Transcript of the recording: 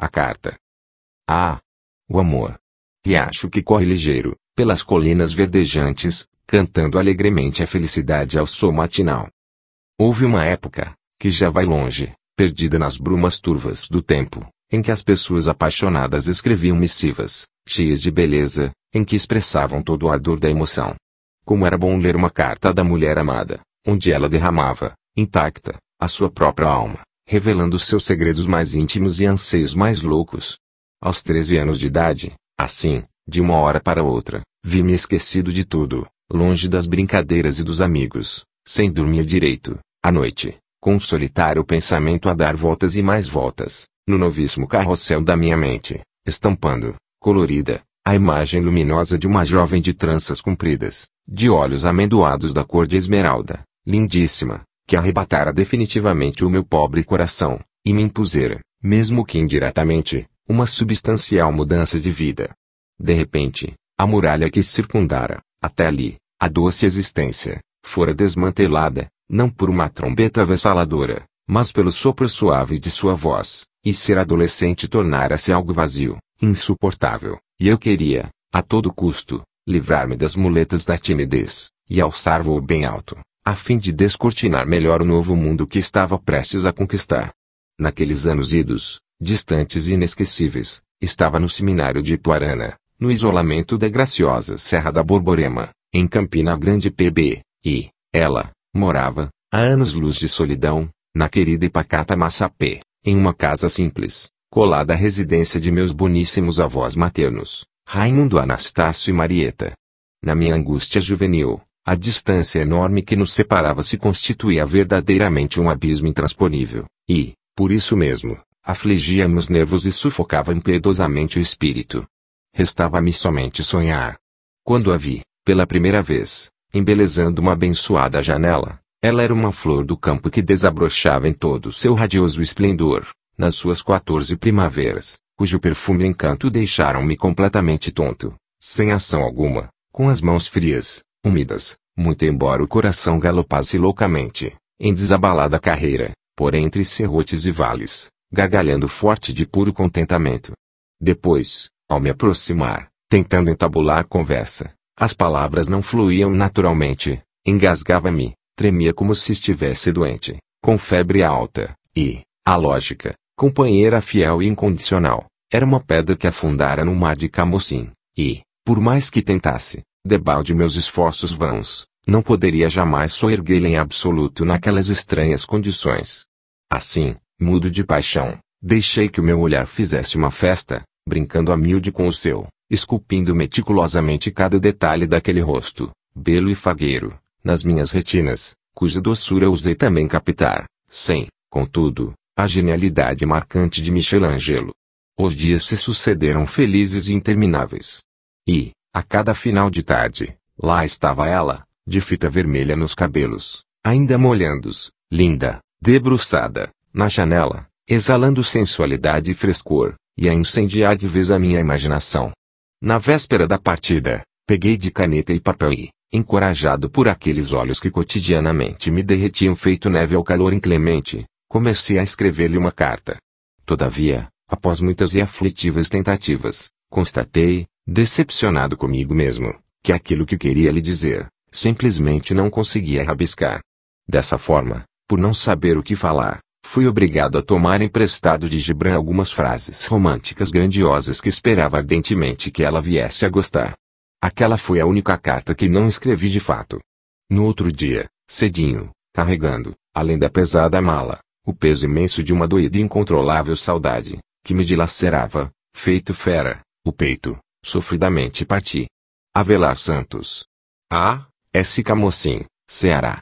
A carta. Ah! O amor. Riacho que corre ligeiro, pelas colinas verdejantes, cantando alegremente a felicidade ao som matinal. Houve uma época, que já vai longe, perdida nas brumas turvas do tempo, em que as pessoas apaixonadas escreviam missivas, cheias de beleza, em que expressavam todo o ardor da emoção. Como era bom ler uma carta da mulher amada, onde ela derramava, intacta, a sua própria alma, revelando seus segredos mais íntimos e anseios mais loucos. Aos 13 anos de idade, assim, de uma hora para outra, vi-me esquecido de tudo, longe das brincadeiras e dos amigos, sem dormir direito, à noite, com um solitário pensamento a dar voltas e mais voltas, no novíssimo carrossel da minha mente, estampando, colorida, a imagem luminosa de uma jovem de tranças compridas, de olhos amendoados da cor de esmeralda, lindíssima, que arrebatara definitivamente o meu pobre coração, e me impusera, mesmo que indiretamente, uma substancial mudança de vida. De repente, a muralha que circundara, até ali, a doce existência, fora desmantelada, não por uma trombeta avassaladora, mas pelo sopro suave de sua voz, e ser adolescente tornara-se algo vazio, insuportável, e eu queria, a todo custo, livrar-me das muletas da timidez, e alçar voo bem alto, a fim de descortinar melhor o novo mundo que estava prestes a conquistar. Naqueles anos idos, distantes e inesquecíveis, estava no seminário de Ipuarana, no isolamento da graciosa Serra da Borborema, em Campina Grande PB, e, ela, morava, a anos-luz de solidão, na querida e pacata Massapê, em uma casa simples, colada à residência de meus boníssimos avós maternos, Raimundo Anastácio e Marieta. Na minha angústia juvenil, a distância enorme que nos separava se constituía verdadeiramente um abismo intransponível, e, por isso mesmo, afligia meus nervos e sufocava impiedosamente o espírito. Restava-me somente sonhar. Quando a vi, pela primeira vez, embelezando uma abençoada janela, ela era uma flor do campo que desabrochava em todo seu radioso esplendor, nas suas quatorze primaveras, cujo perfume e encanto deixaram-me completamente tonto, sem ação alguma, com as mãos frias, úmidas, muito embora o coração galopasse loucamente, em desabalada carreira, por entre serrotes e vales, gargalhando forte de puro contentamento. Depois, ao me aproximar, tentando entabular conversa, as palavras não fluíam naturalmente, engasgava-me, tremia como se estivesse doente, com febre alta, e, a lógica, companheira fiel e incondicional, era uma pedra que afundara no mar de Camocim, e, por mais que tentasse, debalde meus esforços vãos, não poderia jamais soerguê-la em absoluto naquelas estranhas condições. Assim, mudo de paixão, deixei que o meu olhar fizesse uma festa, brincando a miúde com o seu, esculpindo meticulosamente cada detalhe daquele rosto, belo e fagueiro, nas minhas retinas, cuja doçura usei também captar, sem, contudo, a genialidade marcante de Michelangelo. Os dias se sucederam felizes e intermináveis. E, a cada final de tarde, lá estava ela, de fita vermelha nos cabelos, ainda molhando-os, linda, debruçada, na janela, exalando sensualidade e frescor, e a incendiar de vez a minha imaginação. Na véspera da partida, peguei de caneta e papel e, encorajado por aqueles olhos que cotidianamente me derretiam feito neve ao calor inclemente, comecei a escrever-lhe uma carta. Todavia, após muitas e aflitivas tentativas, constatei, decepcionado comigo mesmo, que aquilo que queria lhe dizer, simplesmente não conseguia rabiscar. Dessa forma, por não saber o que falar, fui obrigado a tomar emprestado de Gibran algumas frases românticas grandiosas que esperava ardentemente que ela viesse a gostar. Aquela foi a única carta que não escrevi de fato. No outro dia, cedinho, carregando, além da pesada mala, o peso imenso de uma doída e incontrolável saudade, que me dilacerava, feito fera, o peito, Sofridamente parti. Avelar Santos. A. S. Camocim, Ceará.